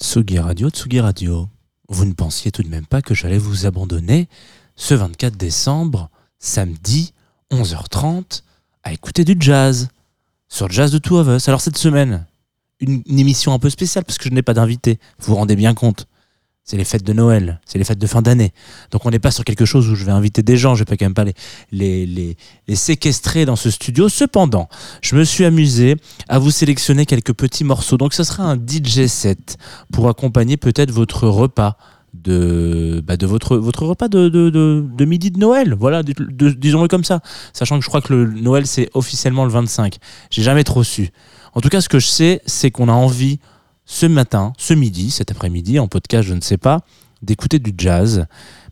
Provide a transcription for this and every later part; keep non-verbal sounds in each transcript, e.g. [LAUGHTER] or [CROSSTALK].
Tsugi Radio, Tsugi Radio. Vous ne pensiez tout de même pas que j'allais vous abandonner ce 24 décembre, samedi, 11h30, à écouter du jazz sur Jazz de Two of Us. Alors cette semaine, une, une émission un peu spéciale parce que je n'ai pas d'invité. Vous vous rendez bien compte c'est les fêtes de Noël, c'est les fêtes de fin d'année. Donc on n'est pas sur quelque chose où je vais inviter des gens, je vais pas quand même pas les, séquestrer dans ce studio. Cependant, je me suis amusé à vous sélectionner quelques petits morceaux. Donc ce sera un DJ set pour accompagner peut-être votre repas de, bah, de votre, votre repas de, midi de Noël. Voilà, disons-le comme ça. Sachant que je crois que le Noël, c'est officiellement le 25. J'ai jamais trop su. En tout cas, ce que je sais, c'est qu'on a envie ce matin, ce midi, cet après-midi, en podcast, je ne sais pas, d'écouter du jazz,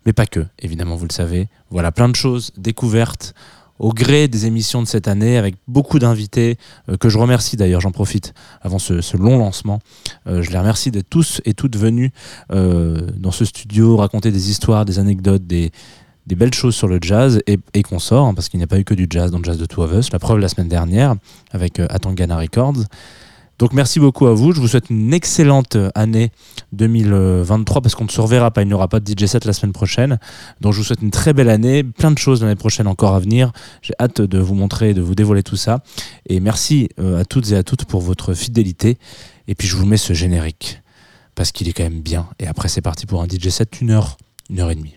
mais pas que, évidemment, vous le savez. Voilà, plein de choses découvertes au gré des émissions de cette année, avec beaucoup d'invités, euh, que je remercie d'ailleurs, j'en profite, avant ce, long lancement. Euh, je les remercie d'être tous et toutes venus euh, dans ce studio, raconter des histoires, des anecdotes, des, belles choses sur le jazz et, et qu'on sort, hein, parce qu'il n'y a pas eu que du jazz dans Jazz de Two of Us. La preuve la semaine dernière avec Atangana Records. Donc merci beaucoup à vous. Je vous souhaite une excellente année 2023 parce qu'on ne se reverra pas. Il n'y aura pas de DJ set la semaine prochaine. Donc je vous souhaite une très belle année, plein de choses l'année prochaine encore à venir. J'ai hâte de vous montrer, de vous dévoiler tout ça. Et merci euh, à toutes et à toutes pour votre fidélité. Et puis je vous mets ce générique parce qu'il est quand même bien. Et après c'est parti pour un DJ set, une heure, une heure et demie.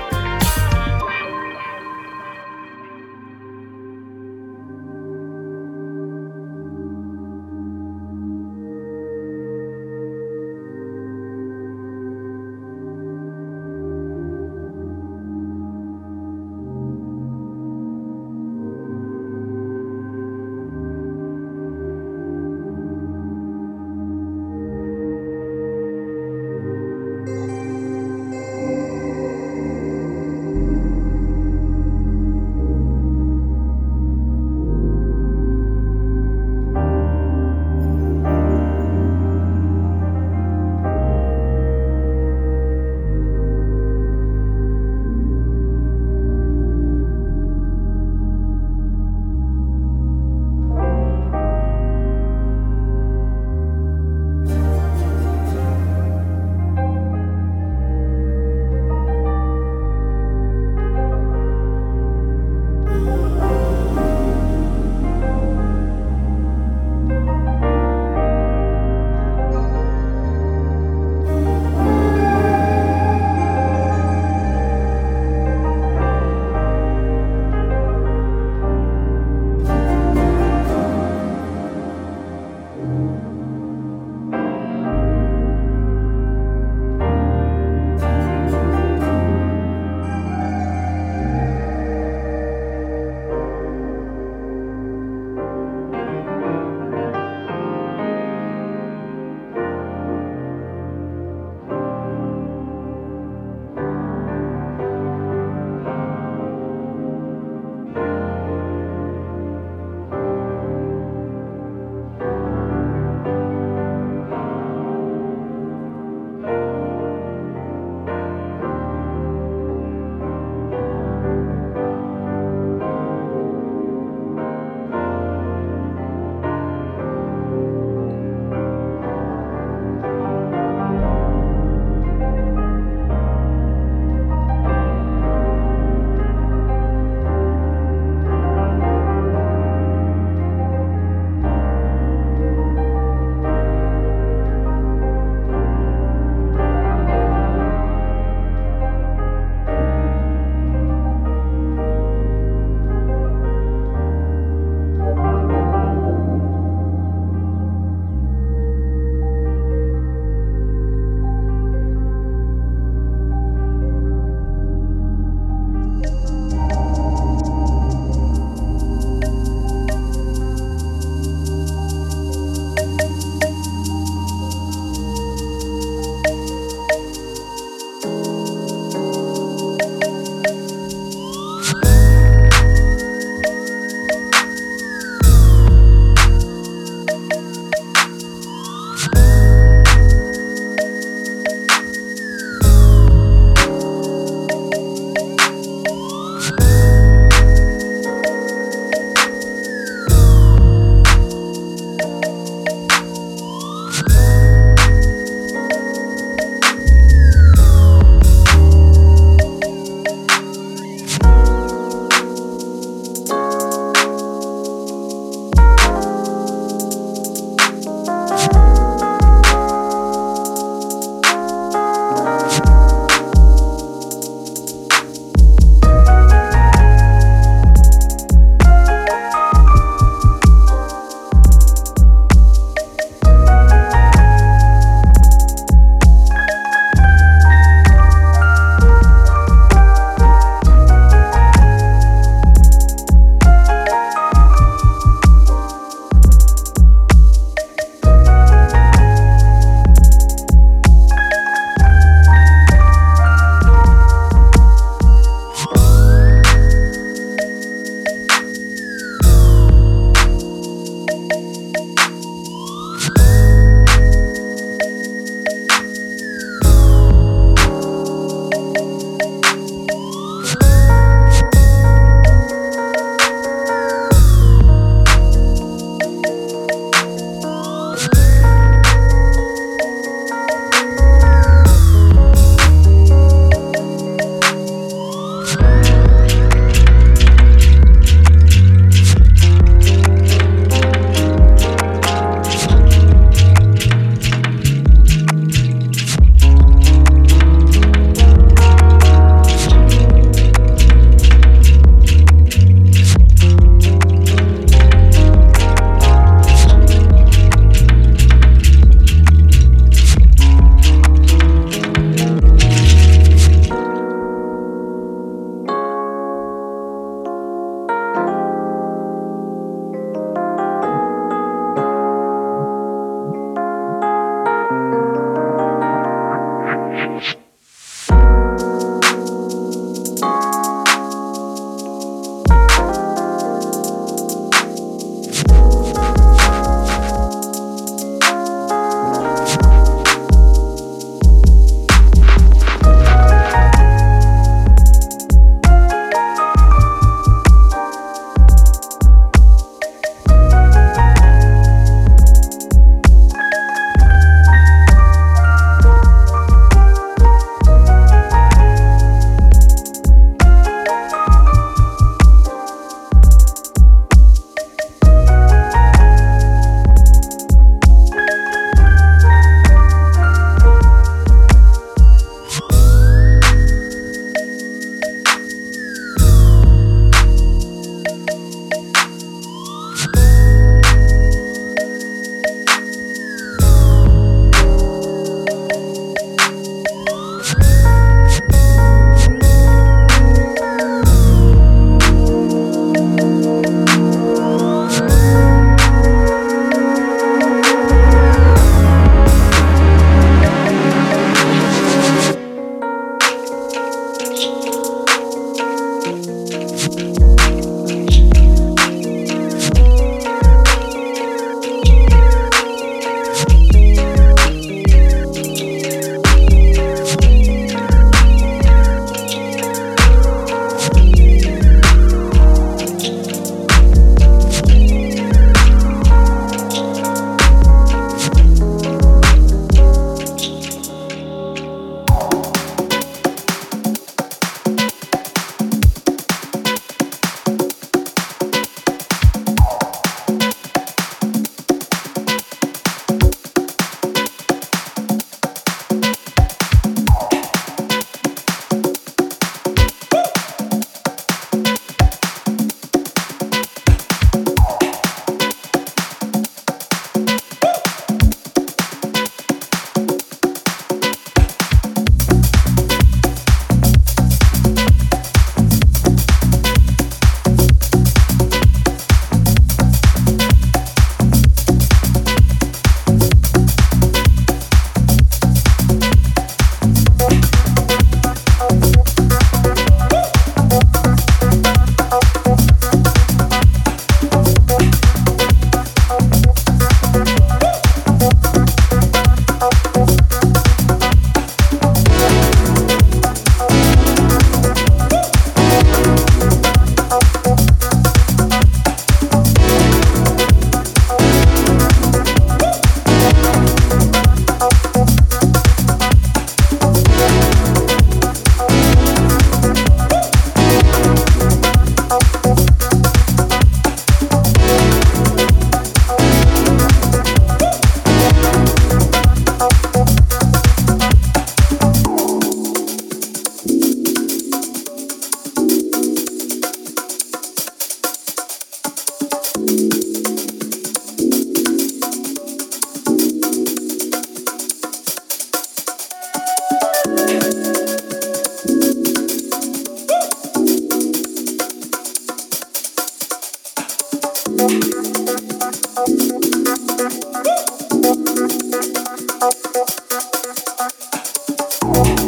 Thank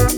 you.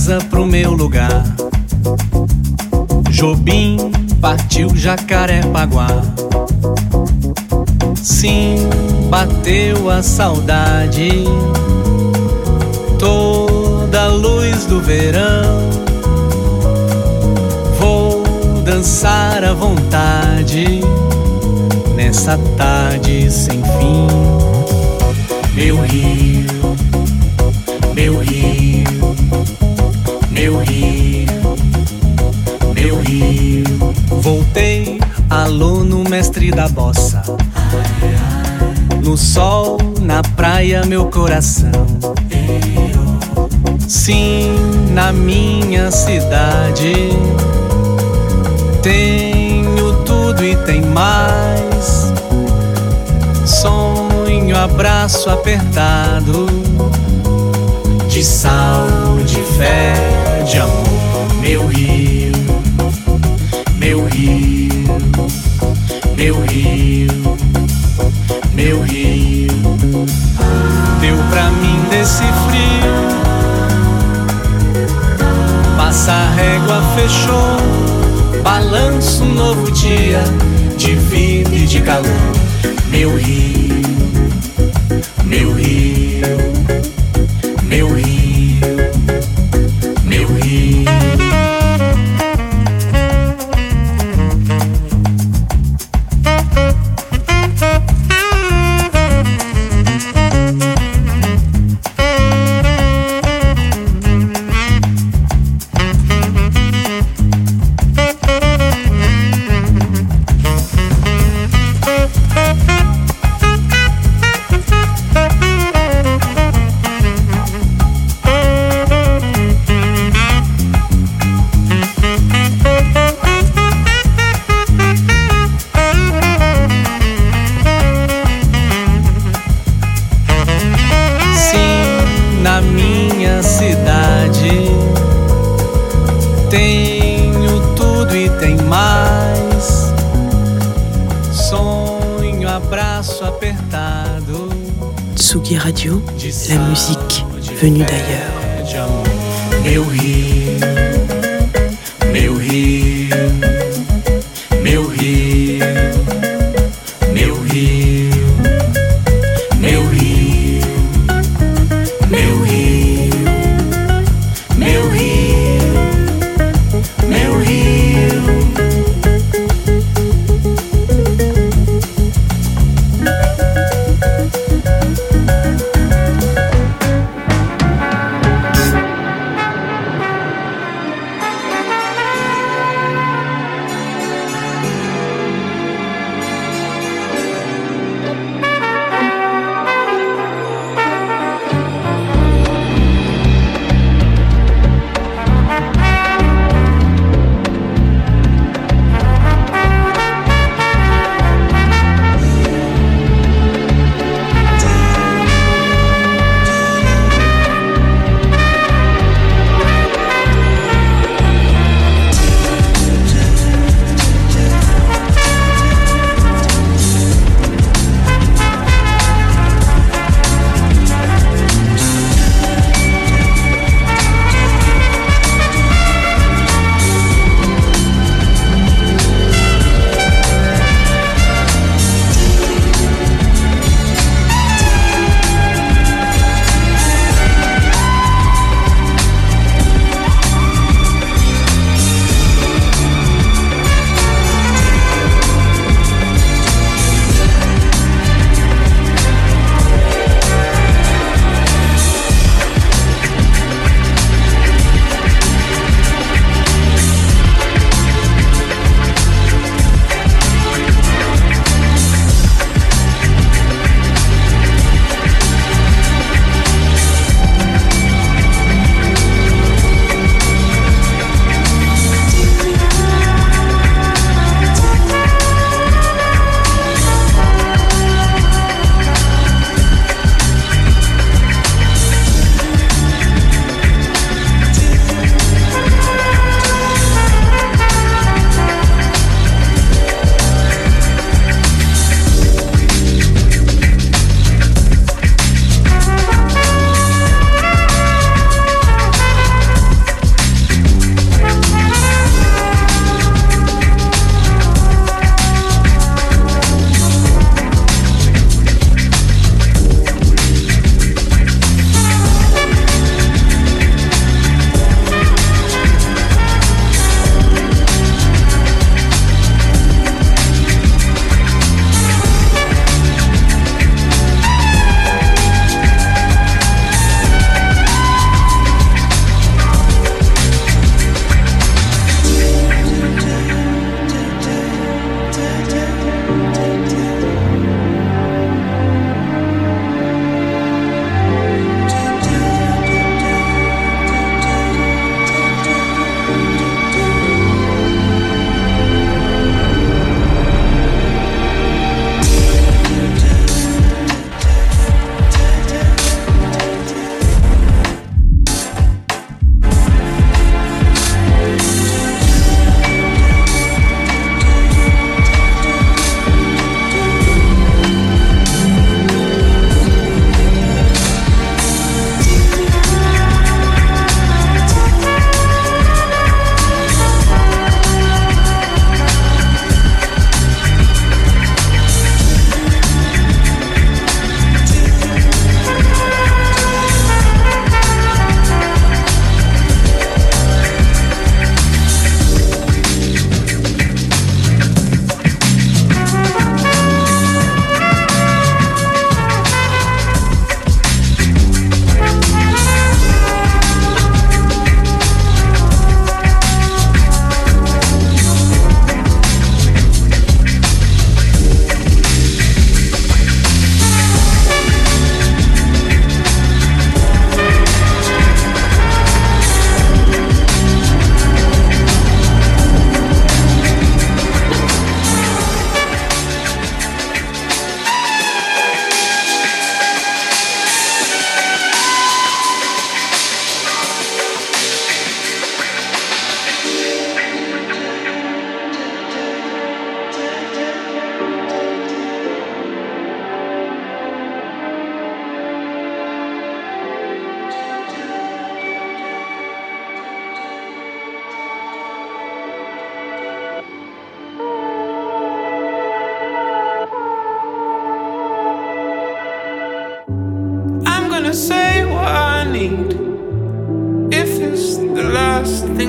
Casa pro meu lugar. Jobim partiu Jacarepaguá. Sim, bateu a saudade. Toda a luz do verão. Vou dançar à vontade nessa tarde sem fim. Meu rio, meu rio, meu rio, meu rio. Voltei, aluno mestre da bossa. No sol, na praia, meu coração. Sim, na minha cidade. Tenho tudo e tem mais. Sonho, abraço apertado. De sal, de fé, de amor. Meu rio, meu rio, meu rio, meu rio. Deu pra mim desse frio. Passa a régua, fechou. Balanço um novo dia de vida e de calor. Meu rio,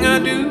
I do.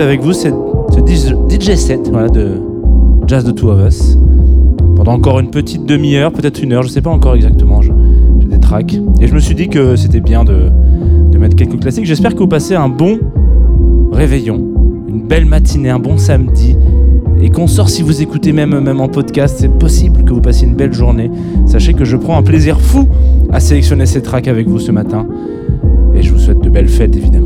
Avec vous ce DJ set de Jazz the Two of Us pendant encore une petite demi-heure, peut-être une heure, je sais pas encore exactement. j'ai des tracks et je me suis dit que c'était bien de, de mettre quelques classiques. J'espère que vous passez un bon réveillon, une belle matinée, un bon samedi. Et qu'on sort si vous écoutez même, même en podcast, c'est possible que vous passiez une belle journée. Sachez que je prends un plaisir fou à sélectionner ces tracks avec vous ce matin. Et je vous souhaite de belles fêtes évidemment.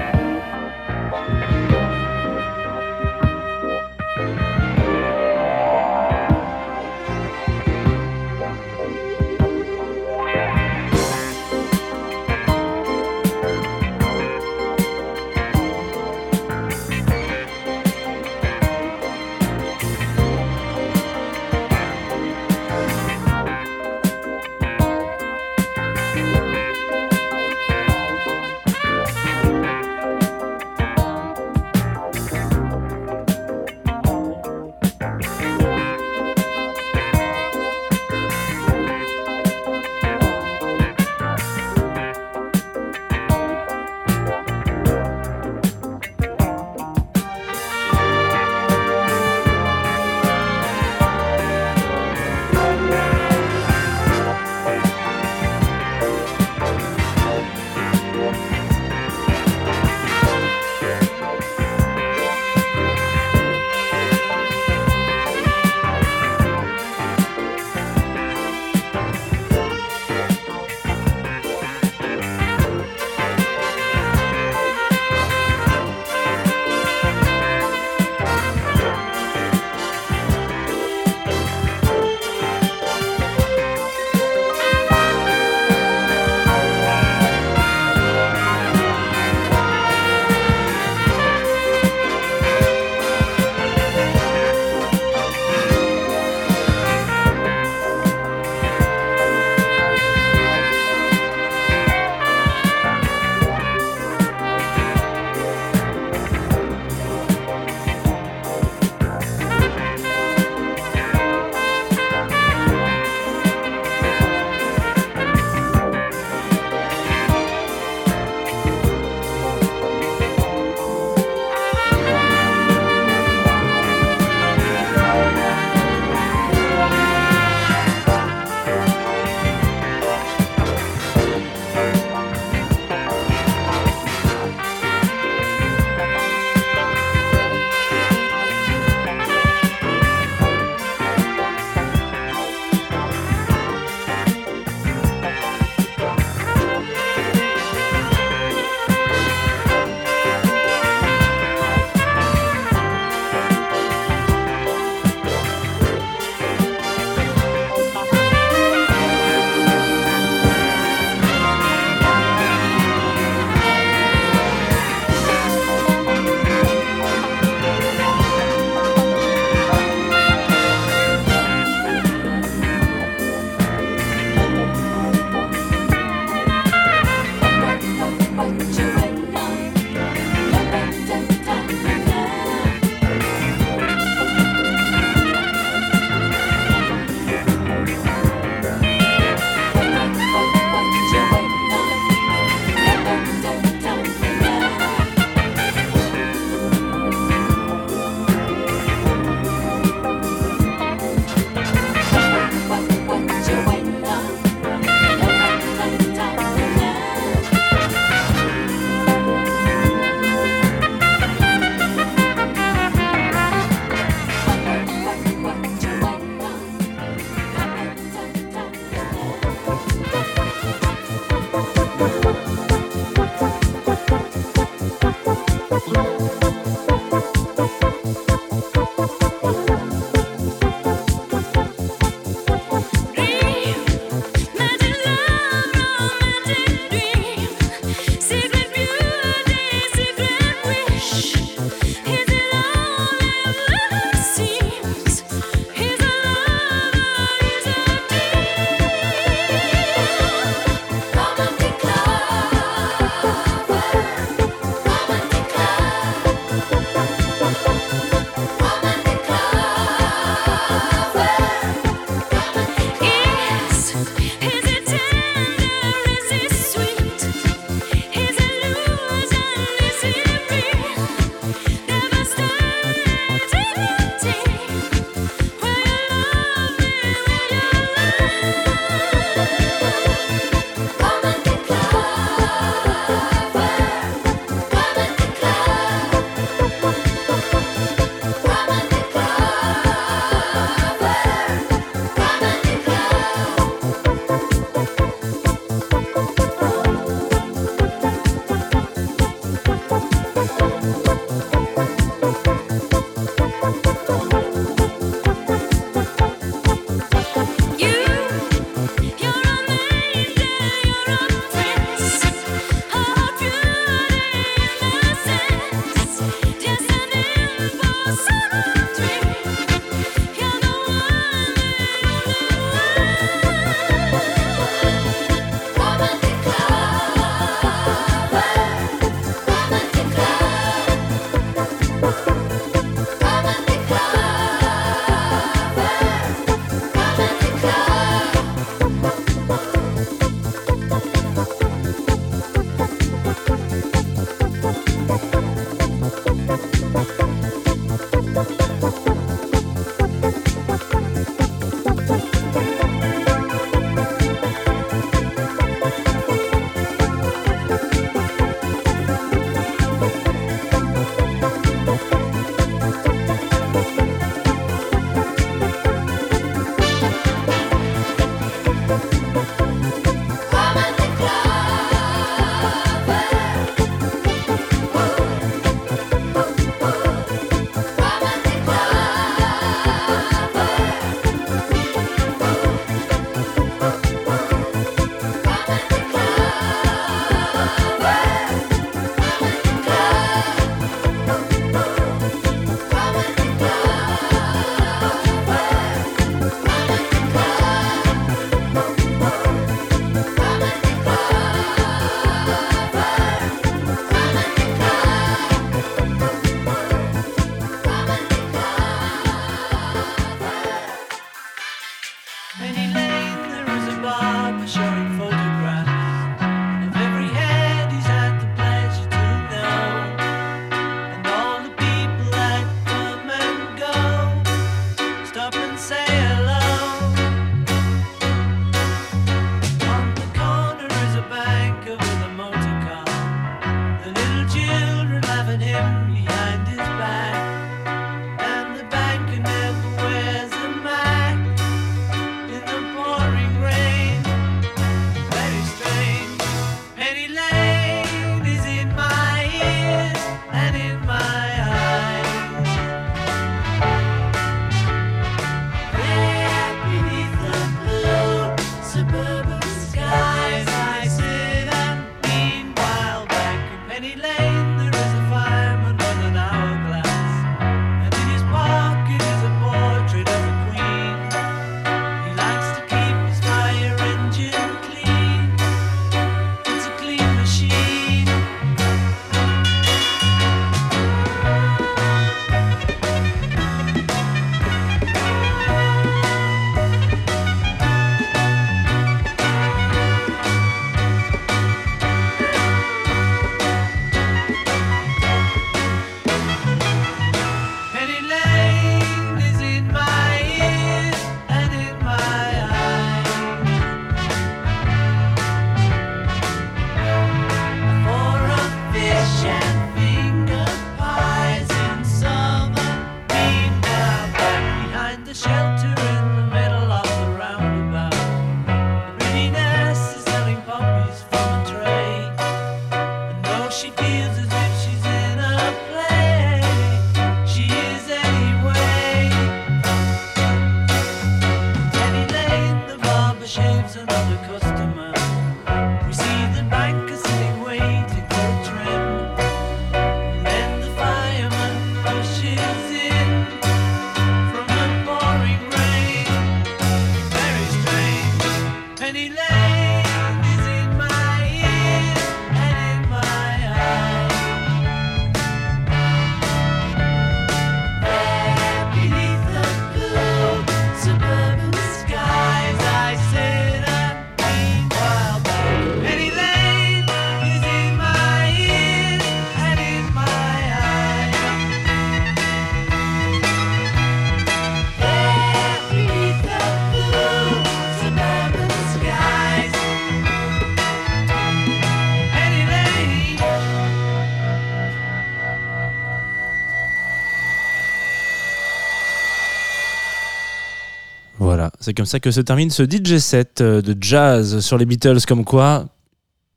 C'est comme ça que se termine ce DJ set euh, de jazz sur les Beatles, comme quoi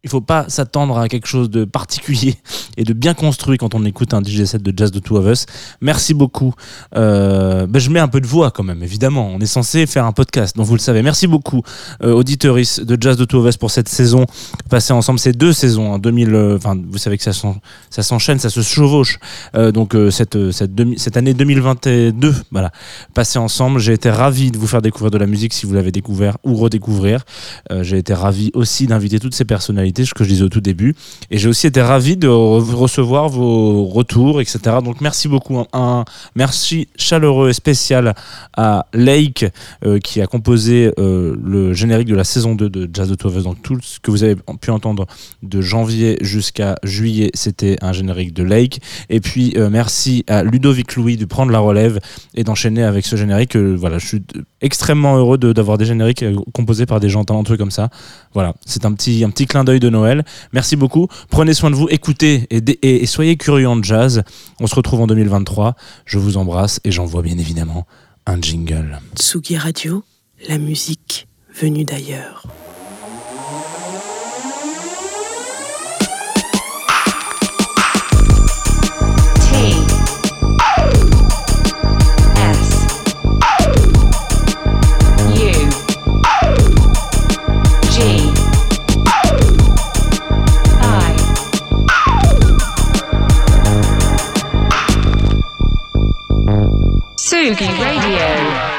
il faut pas s'attendre à quelque chose de particulier [LAUGHS] et de bien construit quand on écoute un DJ set de jazz de Two of Us. Merci beaucoup. Euh, ben, je mets un peu de voix quand même, évidemment. On est censé faire un podcast, donc vous le savez. Merci beaucoup, euh, auditeuris de jazz de Two of Us pour cette saison passée ensemble. Ces deux saisons, en 2000. euh, vous savez que ça s'en- ça s'enchaîne, ça se chevauche. Euh, donc cette cette, année 2022, voilà, passée ensemble. J'ai été ravi de vous faire découvrir de la musique si vous l'avez découvert ou redécouvrir. J'ai été ravi aussi d'inviter toutes ces personnalités, ce que je disais au tout début. Et j'ai aussi été ravi de re- recevoir vos retours, etc. Donc merci beaucoup. Un, merci chaleureux et spécial à Lake euh, qui a composé euh, le générique de la saison 2 de Jazz de Us. Donc tout ce que vous avez pu entendre de janvier jusqu'à juillet, c'était un générique de Lake. Et puis euh, merci à Ludovic Louis de prendre la relève et d'enchaîner avec ce générique. Voilà, je suis extrêmement heureux de- d'avoir des génériques euh, composés par des gens talentueux comme ça. Voilà, c'est un petit, clin d'œil de Noël. Merci beaucoup. Prenez soin de vous, écoutez et soyez curieux en jazz. On se retrouve en 2023. Je vous embrasse et j'envoie bien évidemment un jingle. Tsugi Radio, la musique venue d'ailleurs. Boogie Radio.